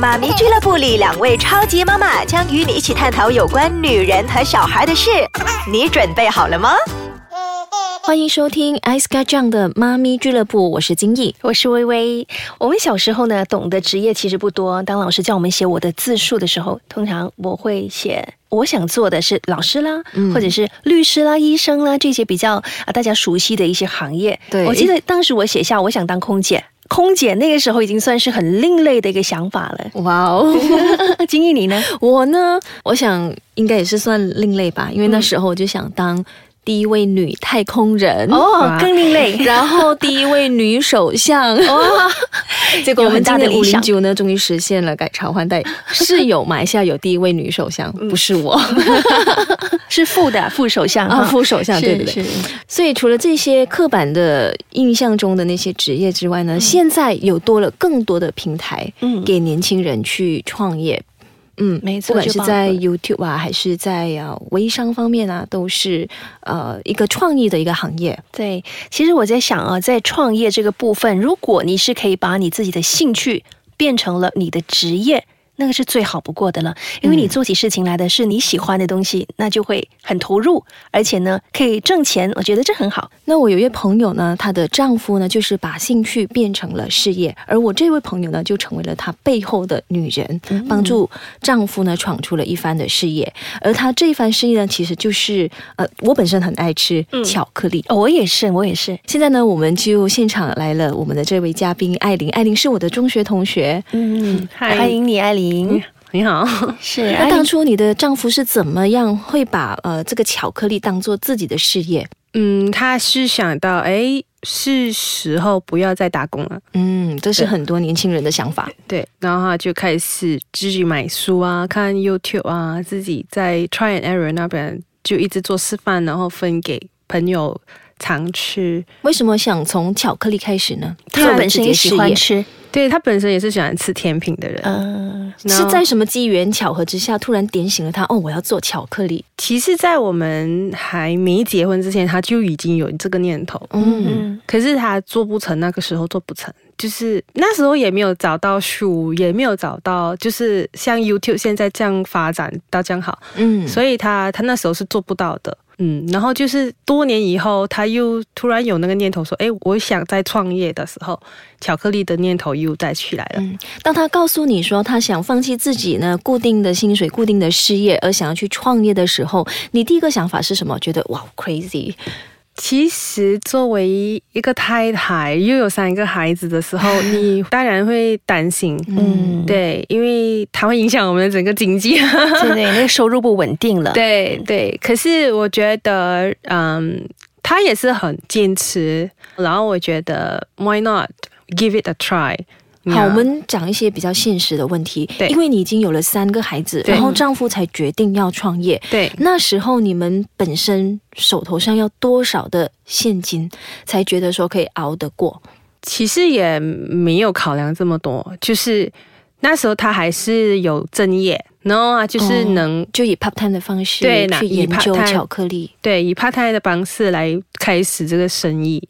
妈咪俱乐部里，两位超级妈妈将与你一起探讨有关女人和小孩的事。你准备好了吗？欢迎收听 Ice g a j a n g 的妈咪俱乐部，我是金毅，我是微微。我们小时候呢，懂的职业其实不多。当老师叫我们写我的自述的时候，通常我会写我想做的是老师啦，或者是律师啦、医生啦这些比较啊大家熟悉的一些行业。对，我记得当时我写下我想当空姐。空姐那个时候已经算是很另类的一个想法了。哇哦，金毅你呢？我呢，我想应该也是算另类吧，因为那时候我就想当。第一位女太空人。哦，更另类。然后第一位女首相。哦，结果我们今年五零九呢，终于实现了改朝换代，是有马来西亚有第一位女首相，不是我，是副的副首相。啊，副首相对不对？所以除了这些刻板的印象中的那些职业之外呢，现在有多了更多的平台，嗯，给年轻人去创业。嗯，没错，不管是在 YouTube 啊，还是在啊微商方面啊，都是呃一个创意的一个行业。对，其实我在想啊，在创业这个部分，如果你是可以把你自己的兴趣变成了你的职业。那个是最好不过的了，因为你做起事情来的是你喜欢的东西，那就会很投入，而且呢可以挣钱，我觉得这很好。那我有一位朋友呢，她的丈夫呢就是把兴趣变成了事业，而我这位朋友呢就成为了她背后的女人，帮助丈夫呢闯出了一番的事业。而她这一番事业呢，其实就是呃，我本身很爱吃巧克力，我也是，我也是。现在呢，我们就现场来了我们的这位嘉宾艾琳，艾琳是我的中学同学，嗯，欢迎你，艾琳。你好，是 那当初你的丈夫是怎么样会把呃这个巧克力当做自己的事业？嗯，他是想到哎是时候不要再打工了。嗯，这是很多年轻人的想法。对，然后他就开始自己买书啊，看 YouTube 啊，自己在 Try and Error 那边就一直做示范，然后分给朋友常吃。为什么想从巧克力开始呢？他本身也喜欢吃。对他本身也是喜欢吃甜品的人，嗯，是在什么机缘巧合之下突然点醒了他？哦，我要做巧克力。其实，在我们还没结婚之前，他就已经有这个念头，嗯，可是他做不成，那个时候做不成，就是那时候也没有找到书，也没有找到，就是像 YouTube 现在这样发展到这样好，嗯，所以他他那时候是做不到的。嗯，然后就是多年以后，他又突然有那个念头，说：“哎，我想再创业的时候，巧克力的念头又再起来了。”嗯，当他告诉你说他想放弃自己呢固定的薪水、固定的事业，而想要去创业的时候，你第一个想法是什么？觉得哇，crazy。其实，作为一个太太，又有三个孩子的时候，你当然会担心，嗯，对，因为它会影响我们的整个经济，对对，那个收入不稳定了，对对。可是我觉得，嗯，他也是很坚持，然后我觉得，Why not give it a try？好，我们讲一些比较现实的问题。对，因为你已经有了三个孩子，然后丈夫才决定要创业。对，那时候你们本身手头上要多少的现金，才觉得说可以熬得过？其实也没有考量这么多，就是那时候他还是有正业，然后啊，就是能就以 part time 的方式对去研究巧克力，对，以 part time 的方式来开始这个生意。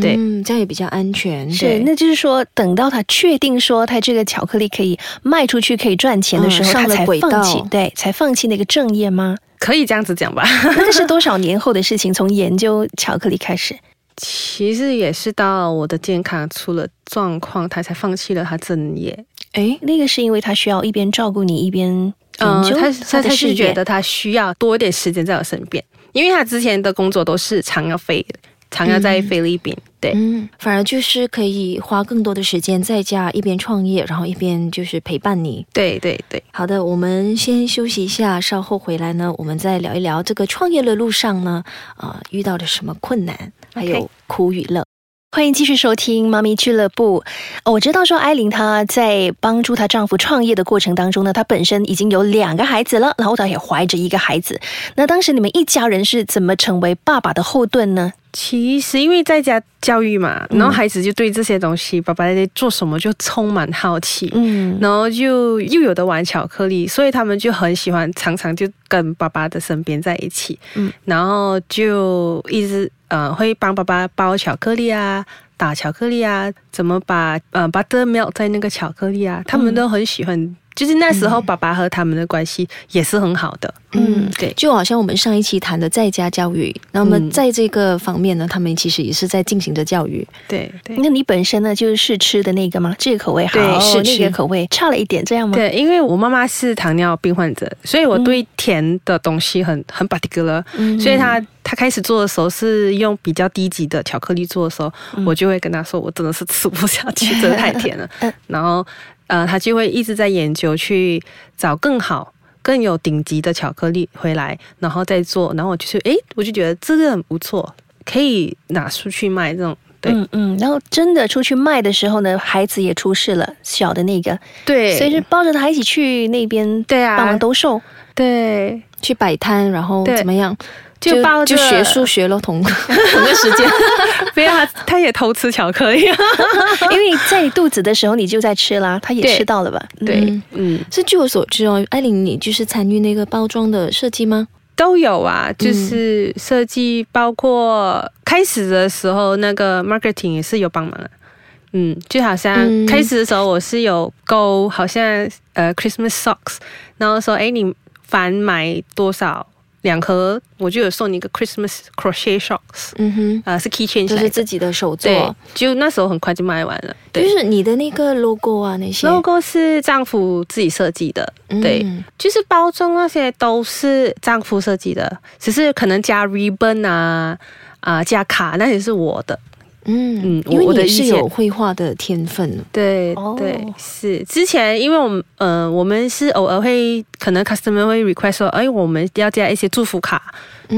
对，这样也比较安全。是，那就是说，等到他确定说他这个巧克力可以卖出去、可以赚钱的时候，他才放弃，对，才放弃那个正业吗？可以这样子讲吧。那是多少年后的事情？从研究巧克力开始，其实也是到我的健康出了状况，他才放弃了他正业。哎，那个是因为他需要一边照顾你，一边研究。他他他是觉得他需要多一点时间在我身边，因为他之前的工作都是常要飞的。常要在菲律宾，对，嗯，反而就是可以花更多的时间在家，一边创业，然后一边就是陪伴你。对对对，好的，我们先休息一下，稍后回来呢，我们再聊一聊这个创业的路上呢，啊，遇到了什么困难，还有苦与乐。欢迎继续收听妈咪俱乐部。我知道说艾琳她在帮助她丈夫创业的过程当中呢，她本身已经有两个孩子了，然后她也怀着一个孩子。那当时你们一家人是怎么成为爸爸的后盾呢？其实因为在家教育嘛，然后孩子就对这些东西，爸爸在做什么就充满好奇，嗯，然后就又有的玩巧克力，所以他们就很喜欢，常常就跟爸爸的身边在一起，嗯，然后就一直。呃，会帮爸爸包巧克力啊，打巧克力啊，怎么把呃 butter melt 在那个巧克力啊，他们都很喜欢。就是那时候，爸爸和他们的关系也是很好的。嗯，对，就好像我们上一期谈的在家教育，那么在这个方面呢，他们其实也是在进行着教育。对对，那你本身呢，就是试吃的那个吗？这个口味好，是那个口味差了一点，这样吗？对，因为我妈妈是糖尿病患者，所以我对甜的东西很很 particular，所以她她开始做的时候是用比较低级的巧克力做的时候，我就会跟他说，我真的是吃不下去，真的太甜了。然后。呃，他就会一直在研究去找更好、更有顶级的巧克力回来，然后再做。然后我就是，哎，我就觉得这个很不错，可以拿出去卖。这种，对，嗯嗯。然后真的出去卖的时候呢，孩子也出事了，小的那个，对，所以是抱着他一起去那边，对啊，帮忙兜售，对，去摆摊，然后怎么样？就抱就学数学了，同 同个时间，不要他他也偷吃巧克力，因为在你肚子的时候你就在吃啦，他也吃到了吧？对，嗯，是据我所知哦，艾琳，你就是参与那个包装的设计吗？都有啊，就是设计，包括开始的时候那个 marketing 也是有帮忙的，嗯，就好像开始的时候我是有勾，好像呃 Christmas socks，然后说哎你凡买多少。两盒，我就有送你一个 Christmas crochet socks，嗯哼，啊是 keychain，就是自己的手作，就那时候很快就卖完了。对。就是你的那个 logo 啊，那些。logo 是丈夫自己设计的，对，就是包装那些都是丈夫设计的，只是可能加 ribbon 啊啊加卡那些是我的。嗯嗯，因为你是有绘画的天分，对对是。之前因为我们呃，我们是偶尔会可能 customer 会 request 说，哎，我们要加一些祝福卡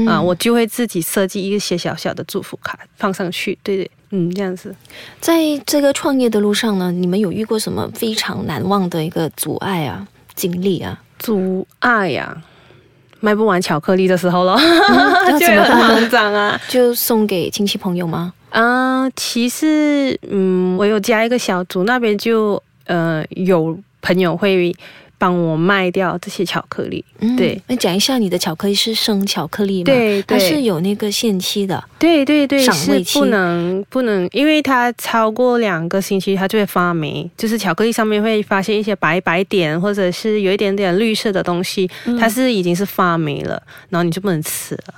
啊，我就会自己设计一些小小的祝福卡放上去。对对，嗯，这样子。在这个创业的路上呢，你们有遇过什么非常难忘的一个阻碍啊、经历啊？阻碍呀，卖不完巧克力的时候了，就很慌张啊，就送给亲戚朋友吗？啊，其实，嗯，我有加一个小组，那边就呃有朋友会帮我卖掉这些巧克力。对，那讲一下你的巧克力是生巧克力吗？对，它是有那个限期的。对对对，赏味期不能不能，因为它超过两个星期，它就会发霉，就是巧克力上面会发现一些白白点，或者是有一点点绿色的东西，它是已经是发霉了，然后你就不能吃了。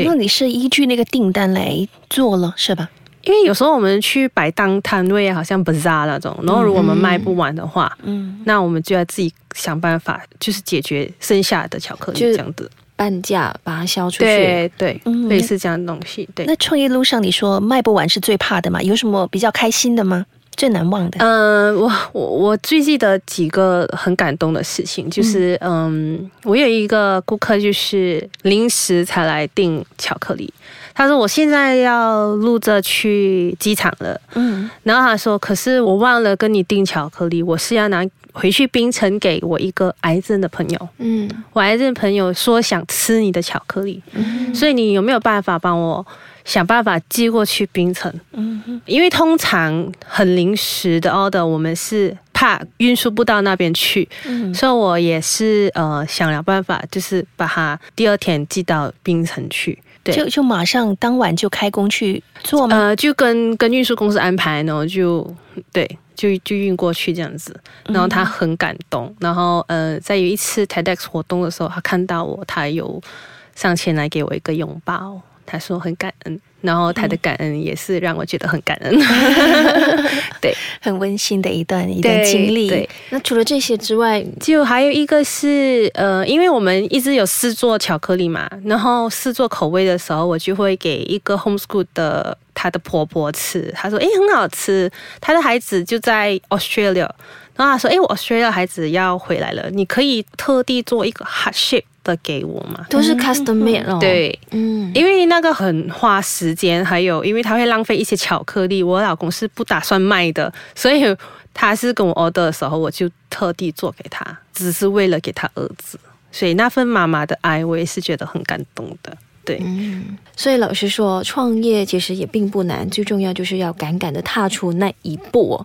那你是依据那个订单来做了，是吧？因为有时候我们去摆档摊位，好像 bazaar 那种，然后如果我们卖不完的话，嗯，那我们就要自己想办法，就是解决剩下的巧克力这样子，半价把它销出去，对对，类似这样的东西。对，那创业路上你说卖不完是最怕的嘛？有什么比较开心的吗？最难忘的？嗯，我我我最记得几个很感动的事情，就是嗯，我有一个顾客就是临时才来订巧克力。他说：“我现在要录着去机场了。”嗯，然后他说：“可是我忘了跟你订巧克力，我是要拿回去冰城给我一个癌症的朋友。嗯，我癌症朋友说想吃你的巧克力，所以你有没有办法帮我想办法寄过去冰城？嗯，因为通常很临时的 order，我们是怕运输不到那边去，所以我也是呃想了办法，就是把它第二天寄到冰城去。”就就马上当晚就开工去做吗？呃，就跟跟运输公司安排，然后就对，就就运过去这样子。然后他很感动，然后呃，在有一次 TEDx 活动的时候，他看到我，他有上前来给我一个拥抱，他说很感恩。然后他的感恩也是让我觉得很感恩，对，很温馨的一段一段经历。对，那除了这些之外，就还有一个是呃，因为我们一直有试做巧克力嘛，然后试做口味的时候，我就会给一个 homeschool 的她的婆婆吃，她说：“哎，很好吃。”她的孩子就在 Australia，然后她说：“哎，我 Australia 孩子要回来了，你可以特地做一个 heart shape。”的给我吗，都是 custom made 哦。对，嗯，因为那个很花时间，还有因为他会浪费一些巧克力，我老公是不打算卖的，所以他是跟我 order 的时候，我就特地做给他，只是为了给他儿子，所以那份妈妈的爱，我也是觉得很感动的。对，嗯，所以老实说，创业其实也并不难，最重要就是要敢敢的踏出那一步，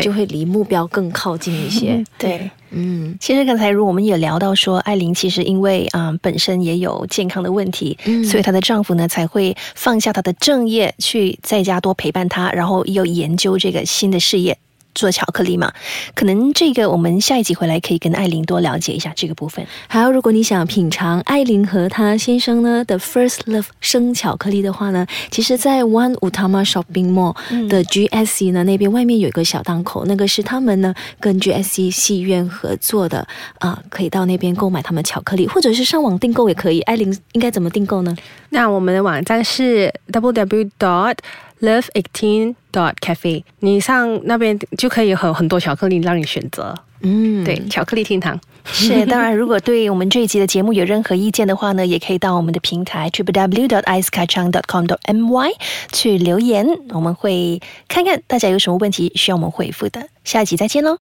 就会离目标更靠近一些。对。嗯其实刚才如我们也聊到说，艾琳其实因为啊、本身也有健康的问题，嗯所以她的丈夫呢才会放下她的正业，去在家多陪伴她，然后又研究这个新的事业。做巧克力嘛，可能这个我们下一集回来可以跟艾琳多了解一下这个部分。还有，如果你想品尝艾琳和她先生呢的 First Love 生巧克力的话呢，其实，在 One Utama Shopping Mall 的 GSC 呢、那边外面有一个小档口，那个是他们呢跟 GSC 戏院合作的啊、可以到那边购买他们巧克力，或者是上网订购也可以。艾琳应该怎么订购呢？那我们的网站是 www dot love eighteen dot cafe，你上那边就可以有很多巧克力让你选择。嗯，对，巧克力天堂。是，当然，如果对我们这一集的节目有任何意见的话呢，也可以到我们的平台 triple w dot i c e k a c h a n g dot com dot my 去留言，我们会看看大家有什么问题需要我们回复的。下一集再见喽。